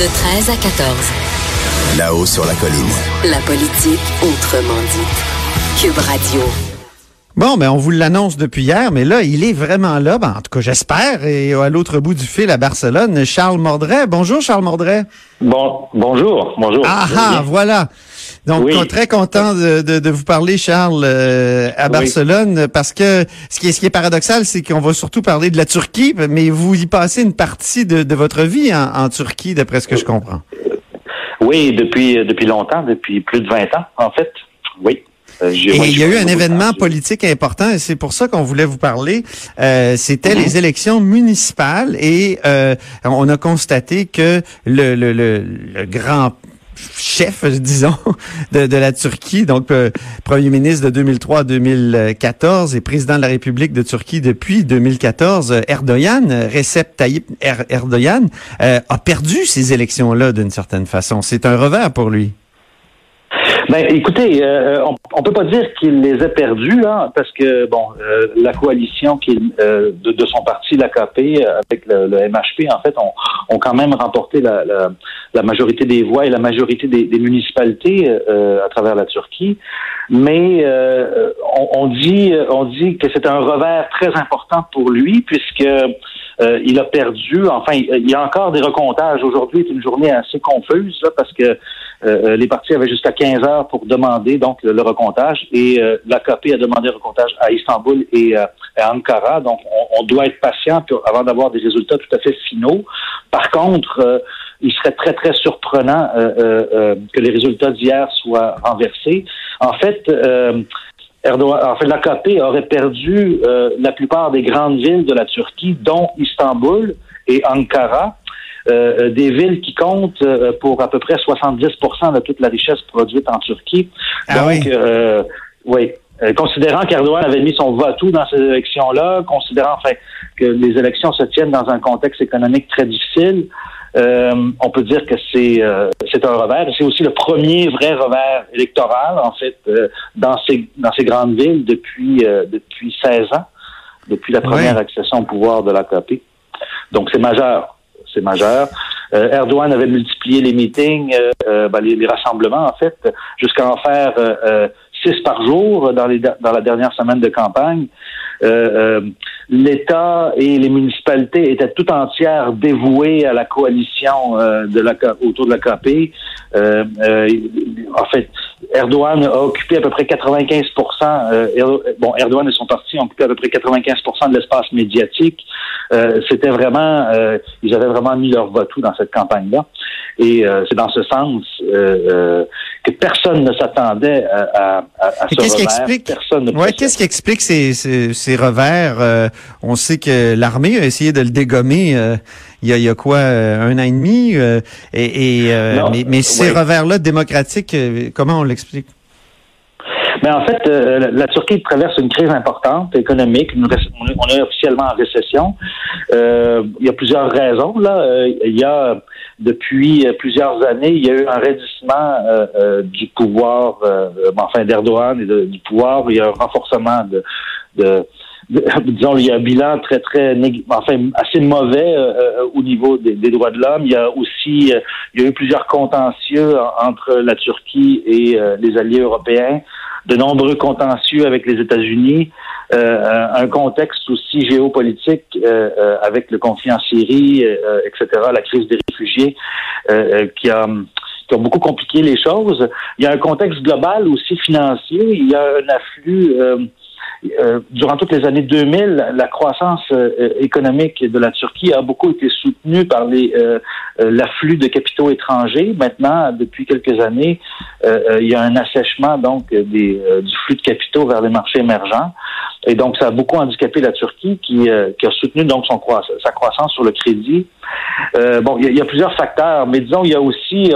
De 13 à 14. Là-haut sur la colline. La politique autrement dite. Cube Radio. Bon, ben on vous l'annonce depuis hier, mais là, il est vraiment là. Ben, en tout cas, j'espère. Et à l'autre bout du fil à Barcelone, Charles Mordret. Bonjour, Charles Mordret. Bon, bonjour, bonjour. Ah ah, voilà. Donc, Oui. très content de, de, de vous parler, Charles, euh, à Oui. Barcelone, parce que ce qui est, ce qui est paradoxal, c'est qu'on va surtout parler de la Turquie, mais vous y passez une partie de, de votre vie en, en Turquie, d'après ce que je comprends. Oui, depuis depuis longtemps, depuis plus de 20 ans, en fait. Oui. Euh, Et il y a eu un événement politique important et c'est pour ça qu'on voulait vous parler. Euh, C'était les élections municipales et euh, on a constaté que le, le, le, le grand chef, disons, de, de la Turquie, donc euh, premier ministre de 2003 à 2014 et président de la République de Turquie depuis 2014, euh, Erdogan, euh, Recep Tayyip Er- Erdogan, euh, a perdu ces élections-là d'une certaine façon. C'est un revers pour lui. Ben, écoutez, euh, on, on peut pas dire qu'il les a perdus, hein, parce que bon, euh, la coalition qui, euh, de, de son parti, l'AKP, euh, avec le, le MHP, en fait, ont, ont quand même remporté la, la, la majorité des voix et la majorité des, des municipalités euh, à travers la Turquie. Mais euh, on, on dit, on dit que c'est un revers très important pour lui, puisque euh, il a perdu. Enfin, il y a encore des recomptages. Aujourd'hui est une journée assez confuse là, parce que euh, les partis avaient jusqu'à 15 heures pour demander donc le, recomptage et euh, l'AKP a demandé le recomptage à Istanbul et euh, à Ankara. Donc, on, on doit être patient pour- avant d'avoir des résultats tout à fait finaux. Par contre, euh, il serait très, très surprenant euh, euh, euh, que les résultats d'hier soient renversés. En fait, euh, Erdogan, en fait, l'AKP aurait perdu euh, la plupart des grandes villes de la Turquie, dont Istanbul et Ankara, euh, euh, des villes qui comptent euh, pour à peu près 70% de toute la richesse produite en Turquie. Ah Donc, oui. euh, oui. Euh, considérant qu'Erdogan avait mis son va-tout dans ces élections-là, considérant enfin, que les élections se tiennent dans un contexte économique très difficile, euh, on peut dire que c'est euh, c'est un revers. C'est aussi le premier vrai revers électoral, en fait, euh, dans ces dans ces grandes villes depuis euh, depuis 16 ans, depuis la première accession au pouvoir de l'AKP. Donc c'est majeur, c'est majeur. Euh, Erdogan avait multiplié les meetings, euh, ben, les, les rassemblements en fait, jusqu'à en faire six par jour dans les dans la dernière semaine de campagne. Euh, euh, L'État et les municipalités étaient tout entières dévouées à la coalition euh, de la, autour de la euh, en fait, Erdogan a occupé à peu près 95 euh, bon, Erdogan et son parti ont occupé à peu près 95% de l'espace médiatique. Euh, C'était vraiment, euh, ils avaient vraiment mis leur vote dans cette campagne-là. Et euh, c'est dans ce sens euh, euh, que personne ne s'attendait à, à, à, ce qu'est-ce qui revers. explique- Personne Ouais, qu'est-ce qui explique ces, ces, ces revers? Euh, on sait que l'armée a essayé de le dégommer euh, il, y a, il y a quoi, un an et demi? euh, et, et, euh, Non, mais, mais ces oui. revers-là démocratiques, comment on l'explique? Mais en fait, euh, la, Turquie traverse une crise importante économique. On, est, officiellement en récession. Euh, il y a plusieurs raisons. Là, Euh, il y a depuis plusieurs années, il y a eu un raidissement euh, euh, du pouvoir, enfin d'Erdogan et de- du pouvoir. Il y a un renforcement de, de- disons, il y a un bilan très très, enfin assez mauvais euh, euh, au niveau des, des droits de l'homme. Il y a aussi, euh, il y a eu plusieurs contentieux en- entre la Turquie et euh, les alliés européens de nombreux contentieux avec les États-Unis, euh, un contexte aussi géopolitique euh, avec le conflit en Syrie, etc., la crise des réfugiés qui a qui ont beaucoup compliqué les choses. Il y a un contexte global aussi financier. Il y a un afflux euh, durant toutes les années 2000, la croissance économique de la Turquie a beaucoup été soutenue par les l'afflux de capitaux étrangers. Maintenant, depuis quelques années, il y a un assèchement donc des, du flux de capitaux vers les marchés émergents. Et donc, ça a beaucoup handicapé la Turquie qui, qui a soutenu donc son sa croissance sur le crédit. bon, il y, a plusieurs facteurs, mais disons, il y a aussi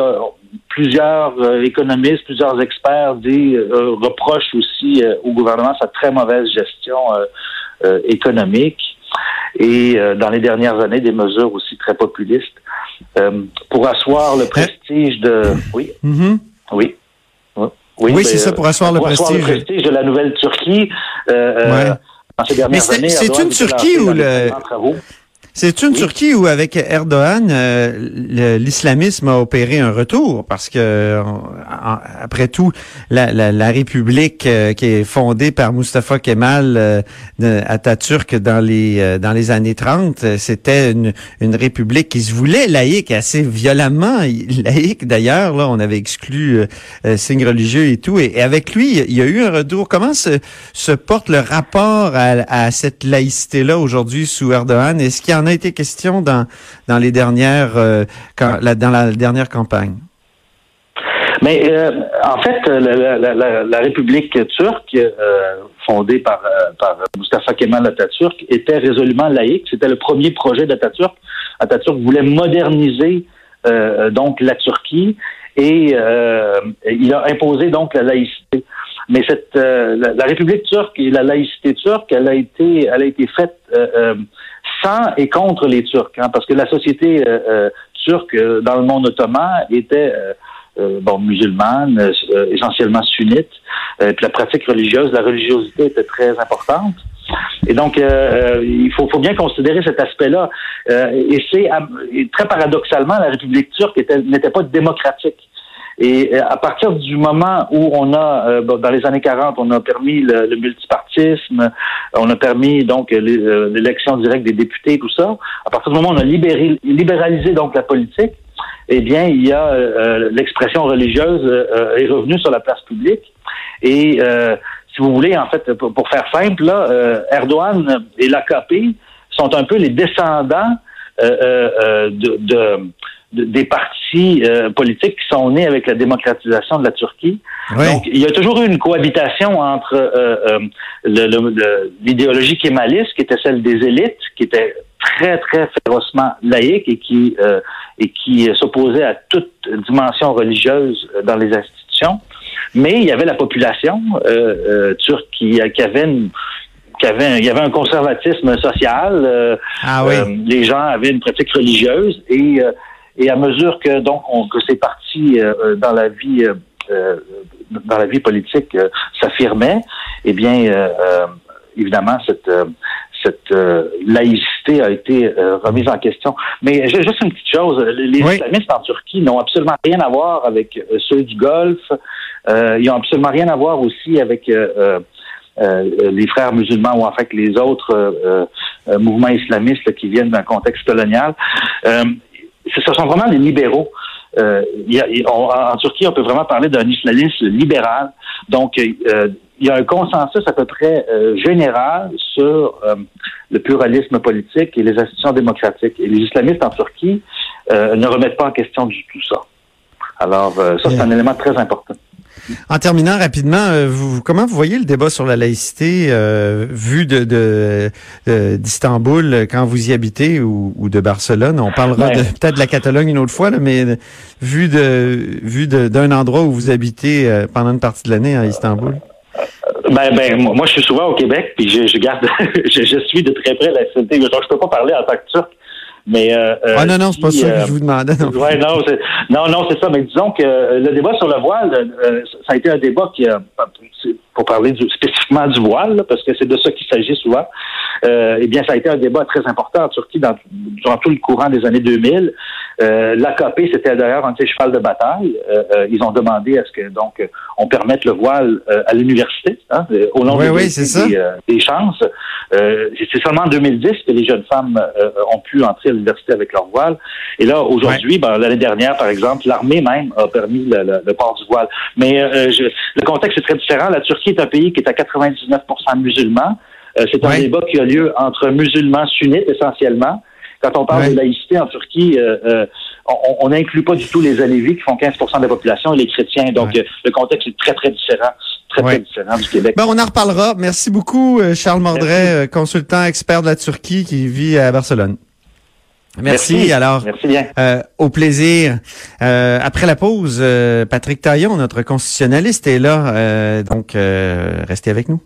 plusieurs euh, économistes, plusieurs experts dit, euh, reprochent aussi euh, au gouvernement sa très mauvaise gestion économique. Et dans les dernières années des mesures aussi très populistes pour asseoir le prestige de oui. Oui. Oui, c'est ça pour asseoir, le, prestige. le prestige. de la nouvelle Turquie dans ces dernières années. C'est une Turquie où le c'est une Turquie où, avec Erdogan, euh, l'islamisme a opéré un retour parce que, après tout, la, la, la République euh, qui est fondée par Mustafa Kemal euh, Atatürk dans les euh, dans les années 30, c'était une, une République qui se voulait laïque, assez violemment laïque d'ailleurs. Là, on avait exclu signes religieux et tout. Et, avec lui, il y a eu un retour. Comment se, se porte le rapport à, à cette laïcité-là aujourd'hui sous Erdogan? Est-ce qu'il y en a été question dans, dans les dernières, euh, la, dans la dernière campagne? Mais euh, en fait, la, République turque, euh, fondée par, par Mustafa Kemal Atatürk, était résolument laïque. C'était le premier projet d'Atatürk. Atatürk voulait moderniser donc la Turquie et il a imposé donc la laïcité. Mais cette la, République turque et la laïcité turque, elle a été elle a été faite sans et contre les Turcs, hein, parce que la société euh, euh, turque euh, dans le monde ottoman était bon musulmane, essentiellement sunnite, puis la pratique religieuse, la religiosité était très importante. Et donc, il faut, faut, bien considérer cet aspect-là. et c'est très paradoxalement, la République turque n'était pas démocratique. Et euh, à partir du moment où on a, euh, dans les années 40, on a permis le, multipartisme, on a permis donc euh, l'élection directe des députés, tout ça, à partir du moment où on a libéralisé donc la politique, eh bien, il y a l'expression religieuse est revenue sur la place publique. Et si vous voulez, en fait, pour, faire simple, là, Erdogan et l'AKP sont un peu les descendants de, de des partis euh, politiques qui sont nés avec la démocratisation de la Turquie. Donc, il y a toujours eu une cohabitation entre euh, euh, l'idéologie kémaliste, qui était celle des élites, qui était très, très férocement laïque et qui, et qui s'opposait à toute dimension religieuse dans les institutions. Mais il y avait la population turque qui, qui avait une, qui avait, il y avait un conservatisme social. ah oui. les gens avaient une pratique religieuse et et à mesure que donc on, que ces partis euh, euh, dans la vie euh, dans la vie politique s'affirmaient, eh bien évidemment cette cette laïcité a été remise en question. Mais juste une petite chose, les islamistes en Turquie n'ont absolument rien à voir avec ceux du Golfe. ils n'ont absolument rien à voir aussi avec les frères musulmans ou en fait les autres mouvements islamistes qui viennent d'un contexte colonial ce sont vraiment des libéraux. Euh, en Turquie, on peut vraiment parler d'un islamisme libéral. Donc, euh, il y a un consensus à peu près euh, général sur le pluralisme politique et les institutions démocratiques. Et les islamistes en Turquie ne remettent pas en question du tout ça. Alors, ça, c'est un élément très important. En terminant rapidement, euh, vous, comment vous voyez le débat sur la laïcité euh, vu de, d'Istanbul quand vous y habitez ou, de Barcelone? On parlera peut-être de la Catalogne une autre fois, mais vu de vu d'un endroit où vous habitez euh, pendant une partie de l'année à Istanbul? Ben, ben, moi, je suis souvent au Québec, puis je, garde, je, suis de très près la laïcité. Donc, je peux pas parler en tant que Turc, mais euh, euh, ah non, non, c'est pas ça que je vous demandais. Non, ouais, non, c'est, non, non, c'est ça. Mais disons que le débat sur le voile, euh, ça a été un débat qui a, pour parler du, spécifiquement du voile, parce que c'est de ça qu'il s'agit souvent, euh, eh bien, ça a été un débat très important en Turquie dans, durant tout le courant des années 2000. Euh, L'AKP, c'était d'ailleurs un de ses cheval de bataille. Euh, euh, ils ont demandé à ce que donc on permette le voile à l'université, hein, au nom oui, des, des, chances. C'est seulement en 2010 que les jeunes femmes ont pu entrer à l'université avec leur voile. Et là, aujourd'hui, ben, l'année dernière, par exemple, l'armée même a permis le, port du voile. Mais je, le contexte est très différent. La Turquie est un pays qui est à 99% musulmans. C'est un débat qui a lieu entre musulmans sunnites essentiellement quand on parle de laïcité en Turquie, euh, euh, on n'inclut pas du tout les Alévis qui font 15% de la population et les chrétiens. Donc, euh, le contexte est très, très différent. Très, très différent du Québec. Ben, on en reparlera. Merci beaucoup, Charles Mordret, consultant expert de la Turquie qui vit à Barcelone. Merci, alors. Merci bien. au plaisir. après la pause, Patrick Taillon, notre constitutionnaliste, est là. donc, restez avec nous.